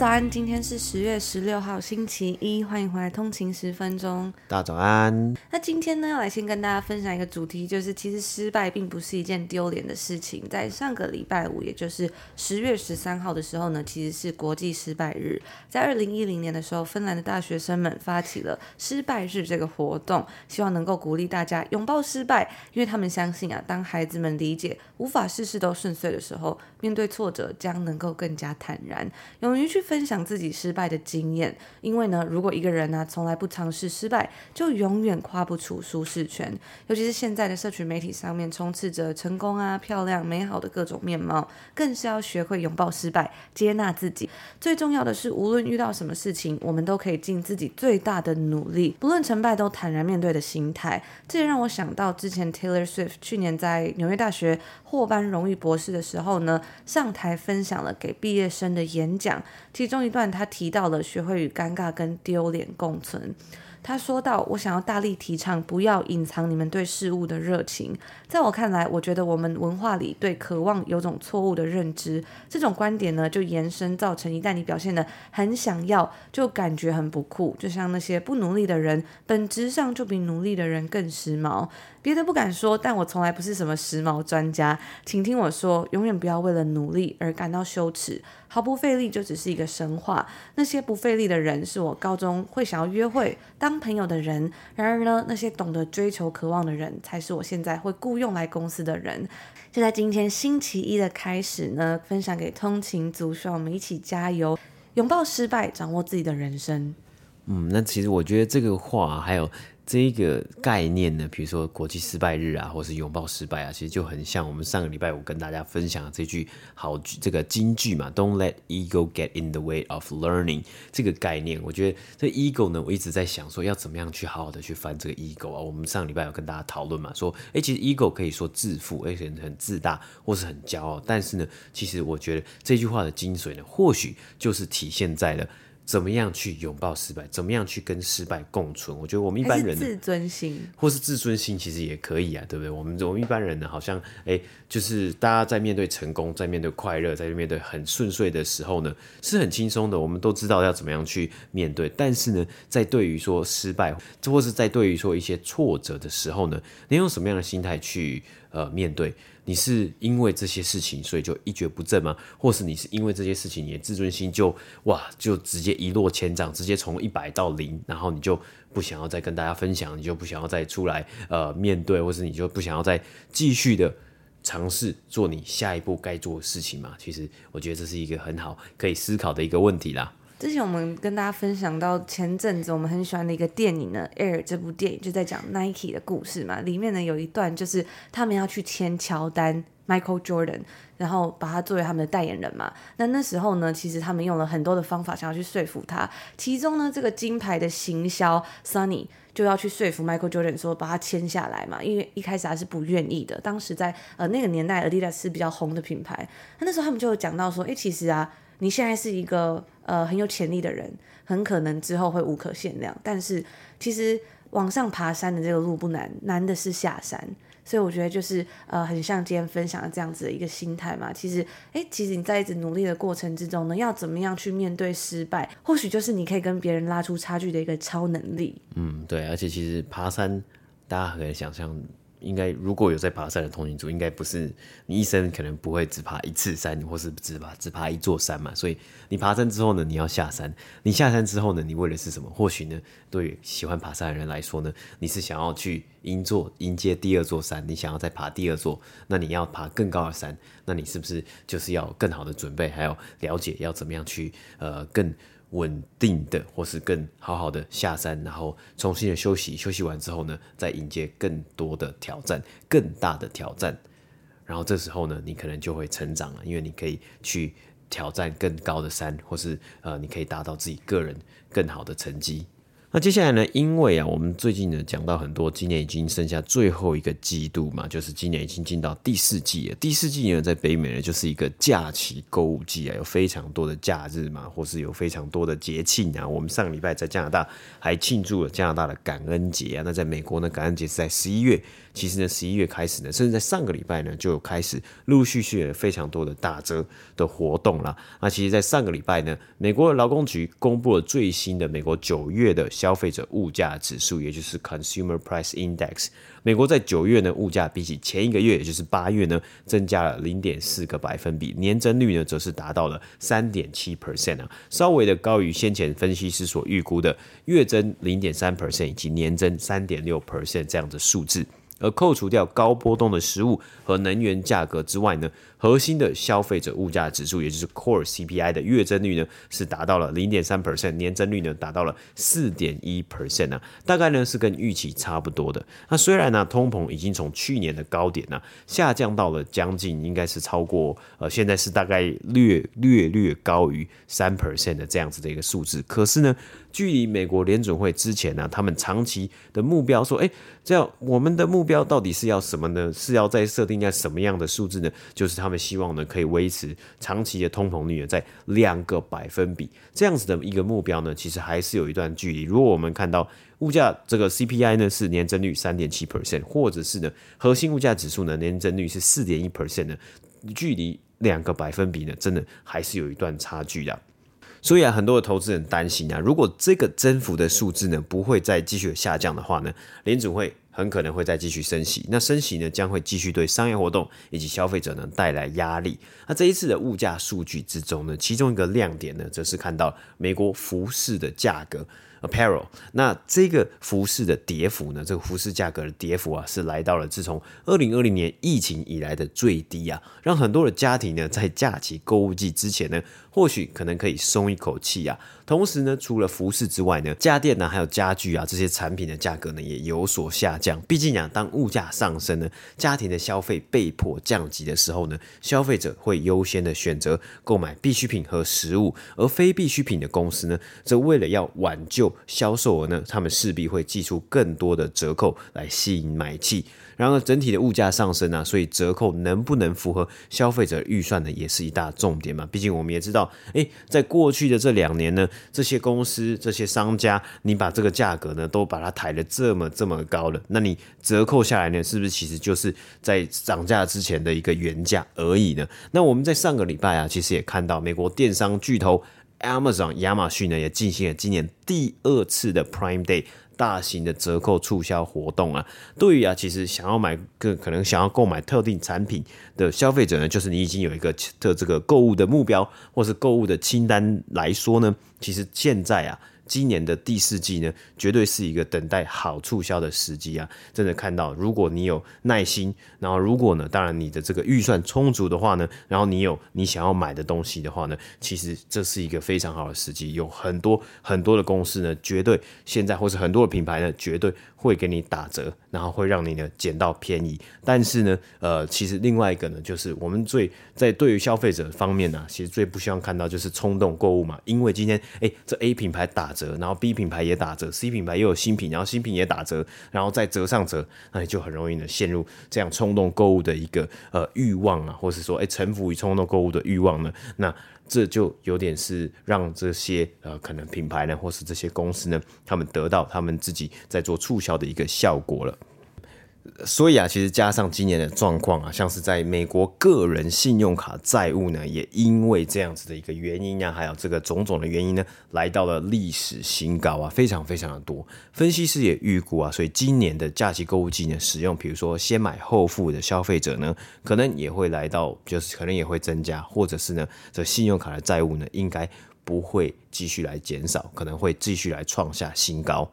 早安，今天是十月十六号，星期一，欢迎回来通勤十分钟。大家早安。那今天呢，要来先跟大家分享一个主题，就是其实失败并不是一件丢脸的事情。在上个礼拜五，也就是十月十三号的时候呢，其实是国际失败日。在二零一零年的时候，芬兰的大学生们发起了失败日这个活动，希望能够鼓励大家拥抱失败，因为他们相信啊，当孩子们理解无法事事都顺遂的时候，面对挫折将能够更加坦然，勇于去。分享自己失败的经验，因为呢，如果一个人呢、从来不尝试失败，就永远跨不出舒适圈。尤其是现在的社群媒体上面充斥着成功啊、漂亮、美好的各种面貌，更是要学会拥抱失败，接纳自己。最重要的是，无论遇到什么事情，我们都可以尽自己最大的努力，不论成败都坦然面对的心态。这也让我想到之前 Taylor Swift 去年在纽约大学获颁荣誉博士的时候呢，上台分享了给毕业生的演讲。其中一段，他提到了学会与尴尬跟丢脸共存。他说到：“我想要大力提倡，不要隐藏你们对事物的热情。在我看来，我觉得我们文化里对渴望有种错误的认知。这种观点呢，就延伸造成，一旦你表现得很想要，就感觉很不酷。就像那些不努力的人，本质上就比努力的人更时髦。别的不敢说，但我从来不是什么时髦专家。请听我说，永远不要为了努力而感到羞耻。”毫不费力就只是一个神话。那些不费力的人，是我高中会想要约会、当朋友的人。然而呢，那些懂得追求、渴望的人，才是我现在会雇佣来公司的人。就在今天星期一的开始呢，分享给通勤族，希望我们一起加油，拥抱失败，掌握自己的人生。嗯，那其实我觉得这个话还有。这一个概念呢，比如说国际失败日啊，或是拥抱失败啊，其实就很像我们上个礼拜五跟大家分享的这句好这个金句嘛，Don't let ego get in the way of learning 这个概念。我觉得这 ego 呢，我一直在想说要怎么样去好好的去翻这个 ego 啊。我们上个礼拜有跟大家讨论嘛，说哎，其实 ego 可以说自负，而且很自大或是很骄傲，但是呢，其实我觉得这句话的精髓呢，或许就是体现在了。怎么样去拥抱失败？怎么样去跟失败共存？我觉得我们一般人自尊心，或是自尊心，其实也可以啊，对不对？我们我们一般人呢，好像哎，就是大家在面对成功，在面对快乐，在面对很顺遂的时候呢，是很轻松的。我们都知道要怎么样去面对。但是呢，在对于说失败，或是在对于说一些挫折的时候呢，你用什么样的心态去呃面对？你是因为这些事情，所以就一蹶不振吗？或是你是因为这些事情，你的自尊心就哇，就直接一落千丈，直接从一百到零，然后你就不想要再跟大家分享，你就不想要再出来呃面对，或是你就不想要再继续的尝试做你下一步该做的事情嘛？其实我觉得这是一个很好可以思考的一个问题啦。之前我们跟大家分享到前阵子我们很喜欢的一个电影呢，《Air》这部电影就在讲 Nike 的故事嘛。里面呢有一段就是他们要去签乔丹 Michael Jordan，然后把他作为他们的代言人嘛。那那时候呢，其实他们用了很多的方法想要去说服他。其中呢，这个金牌的行销 Sunny 就要去说服 Michael Jordan 说把他签下来嘛，因为一开始他是不愿意的。当时在呃那个年代，Adidas 是比较红的品牌。那那时候他们就有讲到说，哎，其实啊。你现在是一个呃很有潜力的人，很可能之后会无可限量。但是其实往上爬山的这个路不难，难的是下山。所以我觉得就是呃很像今天分享的这样子的一个心态嘛。其实诶，其实你在一直努力的过程之中呢，要怎么样去面对失败，或许就是你可以跟别人拉出差距的一个超能力。嗯，对，而且其实爬山，大家可以想象。应该如果有在爬山的通勤族，应该不是你一生可能不会只爬一次山，或是只爬只爬一座山嘛。所以你爬山之后呢，你要下山。你下山之后呢，你为的是什么？或许呢，对于喜欢爬山的人来说呢，你是想要去迎坐迎接第二座山，你想要再爬第二座，那你要爬更高的山，那你是不是就是要更好的准备，还有了解要怎么样去呃更。稳定的，或是更好好的下山，然后重新的休息，休息完之后呢，再迎接更多的挑战，更大的挑战。然后这时候呢，你可能就会成长了，因为你可以去挑战更高的山，或是呃，你可以达到自己个人更好的成绩。那接下来呢？因为啊，我们最近呢讲到很多，今年已经剩下最后一个季度嘛，就是今年已经进到第四季了。第四季呢，在北美呢，就是一个假期购物季啊，有非常多的假日嘛，或是有非常多的节庆啊。我们上礼拜在加拿大还庆祝了加拿大的感恩节啊。那在美国呢，感恩节是在十一月。其实呢，十一月开始呢，甚至在上个礼拜呢，就有开始陆陆续续有非常多的打折的活动啦。那其实，在上个礼拜呢，美国劳工局公布了最新的美国九月的消费者物价指数，也就是 Consumer Price Index。美国在九月呢，物价比起前一个月，也就是八月呢，增加了零点四个百分比，年增率呢，则是达到了三点七 percent 啊，稍微的高于先前分析师所预估的月增零点三 percent 以及年增三点六 percent 这样的数字。而扣除掉高波动的食物和能源价格之外呢，核心的消费者物价指数，也就是 Core CPI 的月增率呢，是达到了零点三 percent，年增率呢达到了四点一 percent 啊，大概呢是跟预期差不多的。那虽然呢，通膨已经从去年的高点呢下降到了将近应该是超过呃，现在是大概略略略高于三 percent 的这样子的一个数字，可是呢，距离美国联准会之前呢，他们长期的目标说，哎，这样我们的目标到底是要什么呢？是要再设定在什么样的数字呢？就是他他们希望呢，可以维持长期的通膨率在两个百分比这样子的一个目标呢，其实还是有一段距离。如果我们看到物价这个 CPI 呢是年增率三点七 percent，或者是呢核心物价指数呢年增率是四点一 percent 呢，距离两个百分比呢，真的还是有一段差距的。所以啊，很多的投资人担心啊，如果这个增幅的数字呢不会再继续下降的话呢，联准会。很可能会再继续升息，那升息呢将会继续对商业活动以及消费者呢带来压力。那这一次的物价数据之中呢，其中一个亮点呢，则是看到美国服饰的价格。Apparel，那这个服饰的跌幅呢？这个服饰价格的跌幅啊，是来到了自从二零二零年疫情以来的最低啊，让很多的家庭呢，在假期购物季之前呢，或许可能可以松一口气啊。同时呢，除了服饰之外呢，家电呢，还有家具啊这些产品的价格呢，也有所下降。毕竟啊，当物价上升呢，家庭的消费被迫降级的时候呢，消费者会优先的选择购买必需品和食物，而非必需品的公司呢，则为了要挽救。销售额呢，他们势必会寄出更多的折扣来吸引买气。然而，整体的物价上升啊，所以折扣能不能符合消费者预算呢，也是一大重点嘛。毕竟我们也知道，诶，在过去的这两年呢，这些公司、这些商家，你把这个价格呢都把它抬得这么这么高了，那你折扣下来呢，是不是其实就是在涨价之前的一个原价而已呢？那我们在上个礼拜啊，其实也看到美国电商巨头。Amazon 亚马逊呢也进行了今年第二次的 Prime Day 大型的折扣促销活动啊。对于啊，其实想要买个可能想要购买特定产品的消费者呢，就是你已经有一个特这个购物的目标或是购物的清单来说呢，其实现在啊。今年的第四季呢，绝对是一个等待好促销的时机啊！真的看到，如果你有耐心，然后如果呢，当然你的这个预算充足的话呢，然后你有你想要买的东西的话呢，其实这是一个非常好的时机。有很多很多的公司呢，绝对现在或是很多的品牌呢，绝对会给你打折，然后会让你呢捡到便宜。但是呢，呃，其实另外一个呢，就是我们最在对于消费者方面呢、其实最不希望看到就是冲动购物嘛，因为今天哎，这 A 品牌打折。然后 B 品牌也打折，C 品牌又有新品，然后新品也打折，然后再折上折，那你就很容易呢陷入这样冲动购物的一个呃欲望啊，或是说哎臣服于冲动购物的欲望呢，那这就有点是让这些呃可能品牌呢，或是这些公司呢，他们得到他们自己在做促销的一个效果了。所以啊，其实加上今年的状况啊，像是在美国个人信用卡债务呢，也因为这样子的一个原因啊，还有这个种种的原因呢，来到了历史新高啊，非常非常的多。分析师也预估啊，所以今年的假期购物季呢，使用比如说先买后付的消费者呢，可能也会来到，就是可能也会增加，或者是呢，这信用卡的债务呢，应该不会继续来减少，可能会继续来创下新高。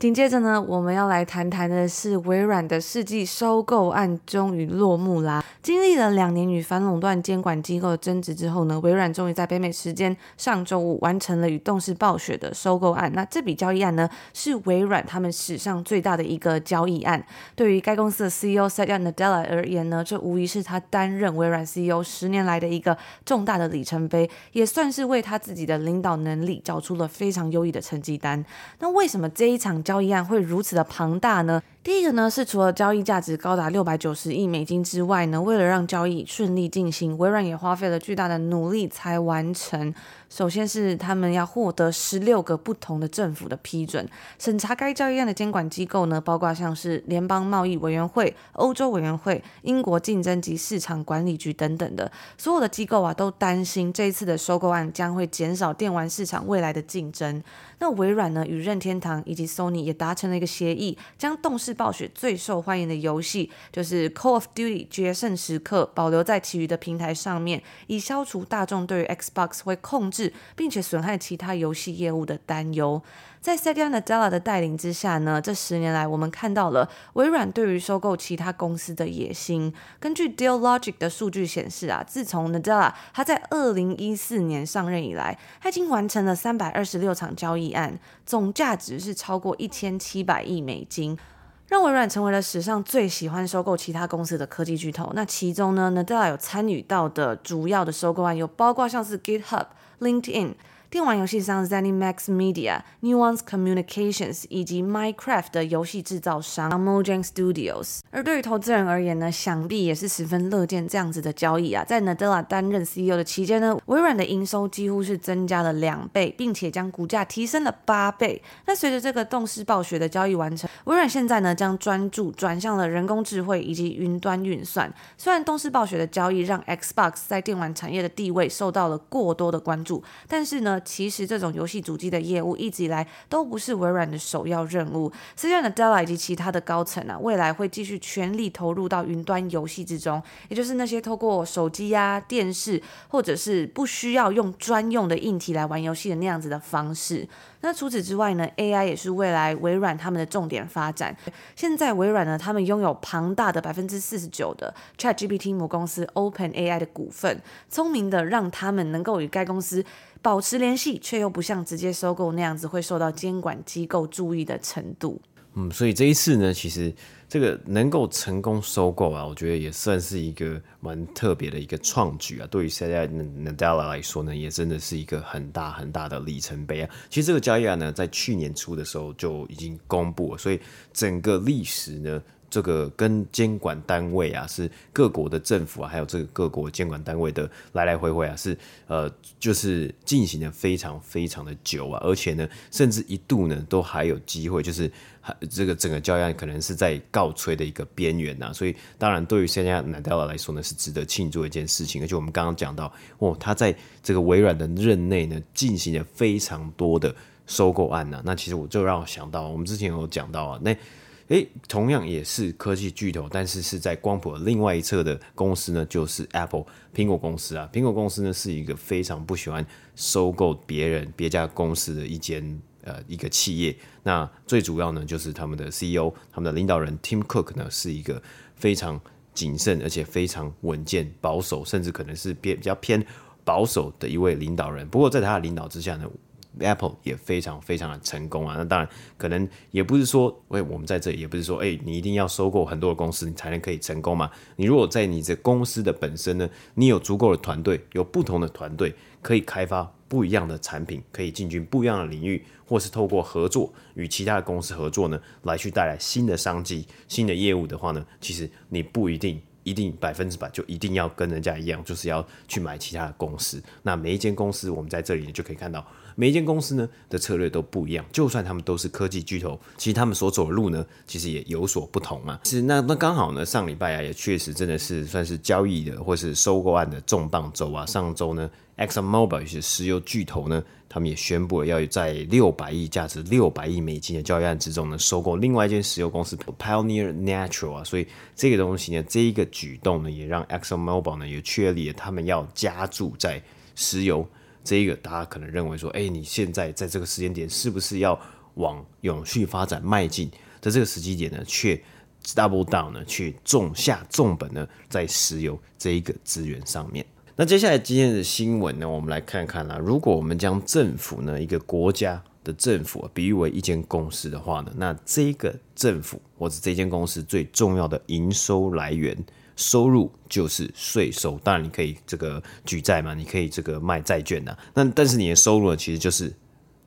紧接着呢，我们要来谈谈的是微软的世纪收购案终于落幕啦。经历了两年与反垄断监管机构的争执之后呢，微软终于在北美时间上周五完成了与动视暴雪的收购案。那这笔交易案呢，是微软他们史上最大的一个交易案。对于该公司的 CEO Satya Nadella 而言呢，这无疑是他担任微软 CEO 十年来的一个重大的里程碑，也算是为他自己的领导能力找出了非常优异的成绩单。那为什么这一场交易案会如此的庞大呢？第一个呢，是除了交易价值高达六百九十亿美金之外呢，为了让交易顺利进行，微软也花费了巨大的努力才完成。首先是他们要获得十六个不同的政府的批准，审查该交易案的监管机构呢，包括像是联邦贸易委员会、欧洲委员会、英国竞争及市场管理局等等的，所有的机构啊都担心这一次的收购案将会减少电玩市场未来的竞争。那微软呢，与任天堂以及 Sony 也达成了一个协议，将动视暴雪最受欢迎的游戏就是 Call of Duty 决胜时刻保留在其余的平台上面，以消除大众对于 Xbox 会控制。并且损害其他游戏业务的担忧，在 Satya Nadella 的带领之下呢，这十年来我们看到了微软对于收购其他公司的野心。根据 Deal Logic 的数据显示啊，自从 Nadella 他在二零一四年上任以来，他已经完成了三百二十六场交易案，总价值是超过一千七百亿美金，让微软成为了史上最喜欢收购其他公司的科技巨头。那其中呢，Nadella 有参与到的主要的收购案有包括像是 GitHub。LinkedIn。电玩游戏商 ZeniMax Media、Nuance Communications 以及 Minecraft 的游戏制造商 Mojang Studios。而对于投资人而言呢，想必也是十分乐见这样子的交易啊。在 Nadella 担任 CEO 的期间呢，微软的营收几乎是增加了两倍，并且将股价提升了八倍。那随着这个动视暴雪的交易完成，微软现在呢将专注转向了人工智慧以及云端运算。虽然动视暴雪的交易让 Xbox 在电玩产业的地位受到了过多的关注，但是呢。其实这种游戏主机的业务一直以来都不是微软的首要任务。虽然 Nadella 以及其他的高层啊，未来会继续全力投入到云端游戏之中，也就是那些透过手机呀、电视，或者是不需要用专用的硬体来玩游戏的那样子的方式。那除此之外呢，AI 也是未来微软他们的重点发展。现在微软呢，他们拥有庞大的百分之四十九的 ChatGPT 母公司 OpenAI 的股份，聪明的让他们能够与该公司保持联系，却又不像直接收购那样子会受到监管机构注意的程度。嗯，所以这一次呢，其实。这个能够成功收购啊，我觉得也算是一个蛮特别的一个创举啊。对于 Satya Nadella 来说呢，也真的是一个很大很大的里程碑啊。其实这个交易案呢，在去年初的时候就已经公布了，所以整个历史呢。这个跟监管单位啊，是各国的政府啊，还有这个各国监管单位的来来回回啊，是呃，就是进行的非常非常的久啊，而且呢，甚至一度呢，都还有机会，就是这个整个交易案可能是在告吹的一个边缘呐。所以，当然对于现在 Nadella 来说呢，是值得庆祝的一件事情。而且我们刚刚讲到，哦，他在这个微软的任内呢，进行了非常多的收购案呐。那其实我就让我想到，我们之前有讲到啊，那。诶，同样也是科技巨头，但是是在光谱另外一侧的公司呢，就是 Apple 苹果公司啊。苹果公司呢是一个非常不喜欢收购别人别家公司的一间呃一个企业。那最主要呢就是他们的 CEO，他们的领导人 Tim Cook 呢是一个非常谨慎而且非常稳健、保守，甚至可能是偏比较偏保守的一位领导人。不过在他的领导之下呢。Apple 也非常非常的成功啊，那当然可能也不是说，喂，我们在这也不是说，哎，你一定要收购很多的公司，你才能可以成功嘛。你如果在你这公司的本身呢，你有足够的团队，有不同的团队可以开发不一样的产品，可以进军不一样的领域，或是透过合作与其他的公司合作呢，来去带来新的商机、新的业务的话呢，其实你不一定一定百分之百就一定要跟人家一样，就是要去买其他的公司。那每一间公司，我们在这里就可以看到。每一间公司呢的策略都不一样，就算他们都是科技巨头，其实他们所走的路呢，其实也有所不同啊。是那那刚好呢，上礼拜啊也确实真的是算是交易的或是收购案的重磅周啊。上周呢，ExxonMobil 也是石油巨头呢，他们也宣布了要在六百亿价值六百亿美金的交易案之中呢，收购另外一间石油公司 Pioneer Natural 啊。所以这个东西呢，这一个举动呢，也让 ExxonMobil 呢也确立了他们要加注在石油。这一个大家可能认为说，哎，你现在在这个时间点是不是要往永续发展迈进在这个时机点呢，却 double down 呢，去重下重本呢，在石油这一个资源上面。那接下来今天的新闻呢，我们来看看啦。如果我们将政府呢，一个国家的政府比喻为一间公司的话呢，那这个政府或者这间公司最重要的营收来源收入就是税收。当然，你可以这个举债嘛，你可以这个卖债券呐。那但是你的收入呢，其实就是。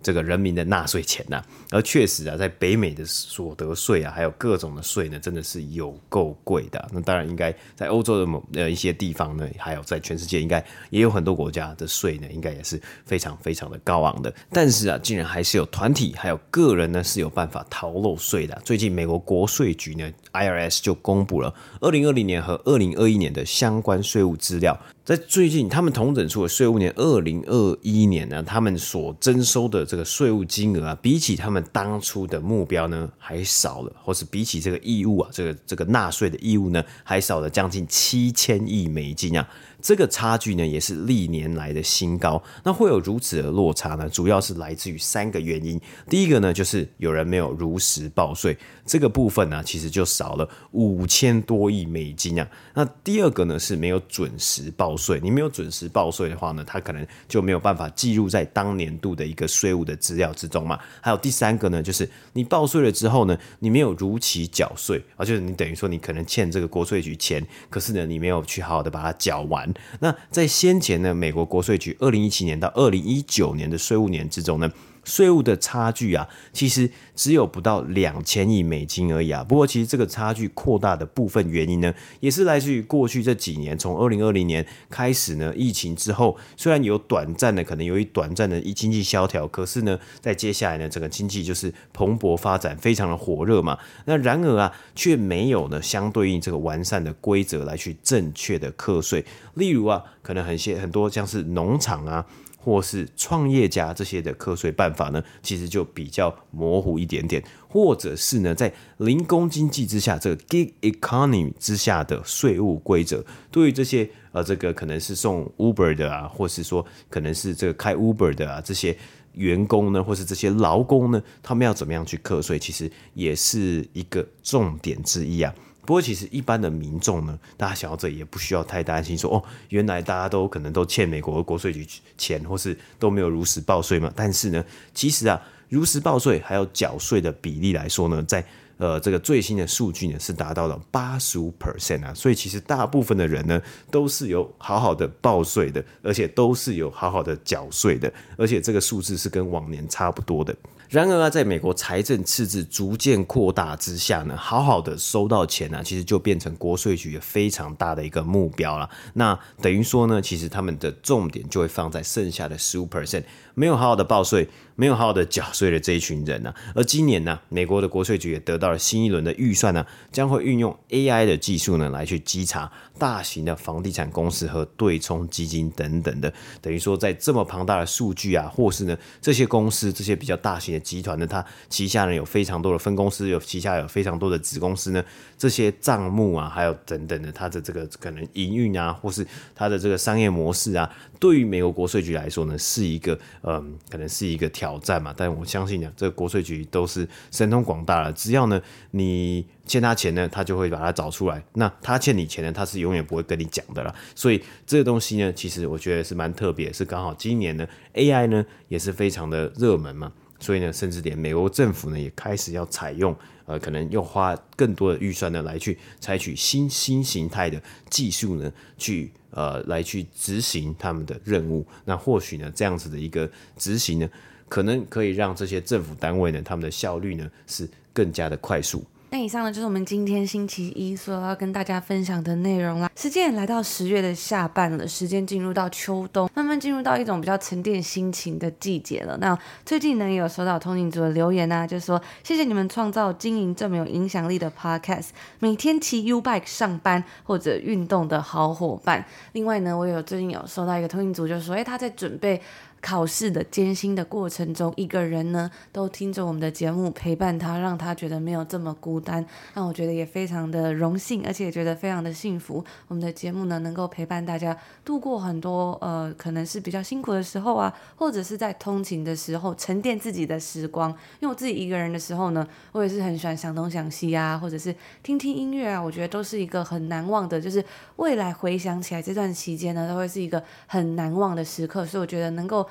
这个人民的纳税钱呐、啊，而确实啊，在北美的所得税啊，还有各种的税呢，真的是有够贵的、啊。那当然，应该在欧洲的某呃一些地方呢，还有在全世界，应该也有很多国家的税呢，应该也是非常非常的高昂的。但是啊，竟然还是有团体还有个人呢是有办法逃漏税的、啊。最近，美国国税局呢 （IRS） 就公布了二零二零年和二零二一年的相关税务资料。在最近，他们统整出的税务年二零二一年呢，他们所征收的这个税务金额啊，比起他们当初的目标呢，还少了，或是比起这个义务啊，这个这个纳税的义务呢，还少了将近七千亿美金啊。这个差距呢，也是历年来的新高。那会有如此的落差呢？主要是来自于三个原因。第一个呢，就是有人没有如实报税，这个部分呢，其实就少了五千多亿美金啊。那第二个呢，是没有准时报税。你没有准时报税的话呢，它可能就没有办法记录在当年度的一个税务的资料之中嘛。还有第三个呢，就是你报税了之后呢，你没有如期缴税，啊，就是你等于说你可能欠这个国税局钱，可是呢，你没有去好好的把它缴完。那在先前呢，美国国税局二零一七年到二零一九年的税务年之中呢，税务的差距啊，其实只有不到两千亿美金而已啊。不过，其实这个差距扩大的部分原因呢，也是来自于过去这几年，从二零二零年开始呢，疫情之后，虽然有短暂的可能由于短暂的一经济萧条，可是呢，在接下来呢，整个经济就是蓬勃发展，非常的火热嘛。那然而啊，却没有呢相对应这个完善的规则来去正确的课税。例如啊，可能很些很多像是农场啊。或是创业家这些的课税办法呢，其实就比较模糊一点点，或者是呢，在零工经济之下，这个 gig economy 之下的税务规则，对于这些呃，这个可能是送 Uber 的啊，或是说可能是这个开 Uber 的啊，这些员工呢，或是这些劳工呢，他们要怎么样去课税，其实也是一个重点之一啊。不过，其实一般的民众呢，大家想到这也不需要太担心说，说哦，原来大家都可能都欠美国的国税局钱，或是都没有如实报税嘛。但是呢，其实啊，如实报税还有缴税的比例来说呢，在呃这个最新的数据呢是达到了八十五 percent 啊。所以其实大部分的人呢都是有好好的报税的，而且都是有好好的缴税的，而且这个数字是跟往年差不多的。然而啊，在美国财政赤字逐渐扩大之下呢，好好的收到钱呢、啊，其实就变成国税局非常大的一个目标了。那等于说呢，其实他们的重点就会放在剩下的十五 percent。没有好好的报税，没有好好的缴税的这一群人呢、啊，而今年呢，美国的国税局也得到新一轮的预算呢，将会运用 AI 的技术呢，来去稽查大型的房地产公司和对冲基金等等的，等于说在这么庞大的数据啊，或是呢这些公司这些比较大型的集团呢，它旗下呢有非常多的分公司，有旗下有非常多的子公司呢，这些账目啊，还有等等的它的这个可能营运啊，或是它的这个商业模式啊，对于美国国税局来说呢，是一个。嗯，可能是一个挑战嘛，但我相信呢，这个国税局都是神通广大了。只要呢，你欠他钱呢，他就会把它找出来。那他欠你钱呢，他是永远不会跟你讲的啦。所以这个东西呢，其实我觉得是蛮特别，是刚好今年呢，AI 呢也是非常的热门嘛。所以呢，甚至连美国政府呢也开始要采用，呃，可能又花更多的预算呢来去采取新新形态的技术呢，去呃来去执行他们的任务。那或许呢，这样子的一个执行呢，可能可以让这些政府单位呢，他们的效率呢是更加的快速。那以上呢，就是我们今天星期一所要跟大家分享的内容啦。时间也来到十月的下半了，时间进入到秋冬，慢慢进入到一种比较沉淀心情的季节了。那最近呢，也有收到通勤族的留言啊，就说谢谢你们创造经营这么有影响力的 podcast，每天骑 U bike 上班或者运动的好伙伴。另外呢，我有最近有收到一个通勤族，就说，哎，他在准备。考试的艰辛的过程中，一个人呢都听着我们的节目陪伴他，让他觉得没有这么孤单。那我觉得也非常的荣幸，而且觉得非常的幸福。我们的节目呢，能够陪伴大家度过很多呃，可能是比较辛苦的时候啊，或者是在通勤的时候沉淀自己的时光。因为我自己一个人的时候呢，我也是很喜欢想东想西啊，或者是听听音乐啊，我觉得都是一个很难忘的，就是未来回想起来这段期间呢，都会是一个很难忘的时刻。所以我觉得能够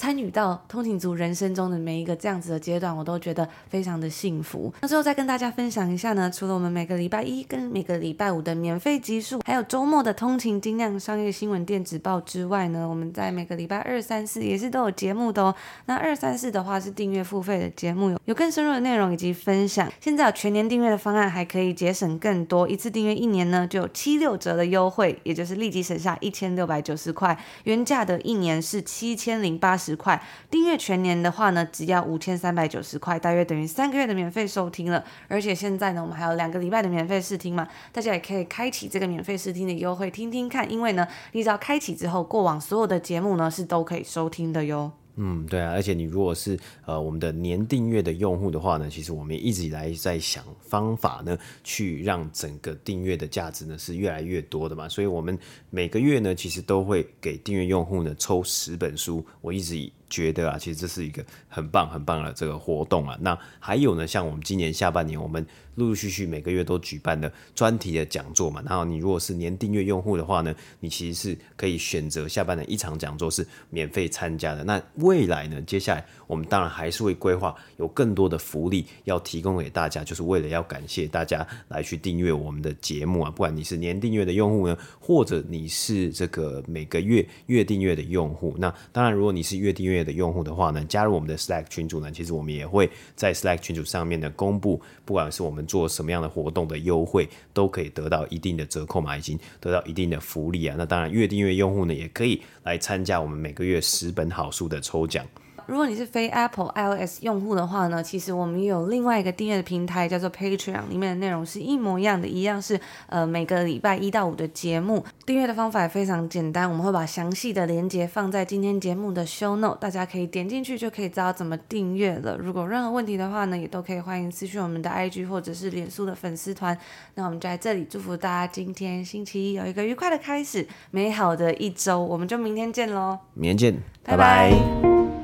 参与到通勤族人生中的每一个这样子的阶段，我都觉得非常的幸福。那最后再跟大家分享一下呢，除了我们每个礼拜一跟每个礼拜五的免费集数，还有周末的通勤精酿商业新闻电子报之外呢，我们在每个礼拜二、三、四也是都有节目的哦。那二、三、四的话是订阅付费的节目，有有更深入的内容以及分享。现在有全年订阅的方案，还可以节省更多，一次订阅一年呢就有七六折的优惠，也就是立即省下一千六百九十块，原价的一年是七千零八十十块，订阅全年的话呢，只要五千三百九十块，大约等于三个月的免费收听了。而且现在呢，我们还有两个礼拜的免费试听嘛，大家也可以开启这个免费试听的优惠，听听看。因为呢，你只要开启之后，过往所有的节目呢是都可以收听的哟。嗯，对啊，而且你如果是呃我们的年订阅的用户的话呢，其实我们一直以来在想方法呢，去让整个订阅的价值呢是越来越多的嘛。所以我们每个月呢，其实都会给订阅用户呢抽十本书。我一直以觉得啊，其实这是一个很棒很棒的这个活动啊。那还有呢，像我们今年下半年，我们陆陆续续每个月都举办的专题的讲座嘛。然后你如果是年订阅用户的话呢，你其实是可以选择下半年一场讲座是免费参加的。那未来呢，接下来我们当然还是会规划有更多的福利要提供给大家，就是为了要感谢大家来去订阅我们的节目啊。不管你是年订阅的用户呢，或者你是这个每个月月订阅的用户，那当然如果你是月订阅的用户的话呢，加入我们的 Slack 群组呢，其实我们也会在 Slack 群组上面呢公布，不管是我们做什么样的活动的优惠，都可以得到一定的折扣嘛，已经得到一定的福利啊。那当然，月订阅用户呢，也可以来参加我们每个月十本好书的抽奖。如果你是非 Apple iOS 用户的话呢，其实我们也有另外一个订阅的平台，叫做 Patreon，里面的内容是一模一样的，一样是呃每个礼拜一到五的节目。订阅的方法也非常简单，我们会把详细的链接放在今天节目的 Show Note，大家可以点进去就可以知道怎么订阅了。如果任何问题的话呢，也都可以欢迎私讯我们的 IG 或者是脸书的粉丝团。那我们就在这里祝福大家今天星期一有一个愉快的开始，美好的一周，我们就明天见喽！明天见，拜拜。拜拜。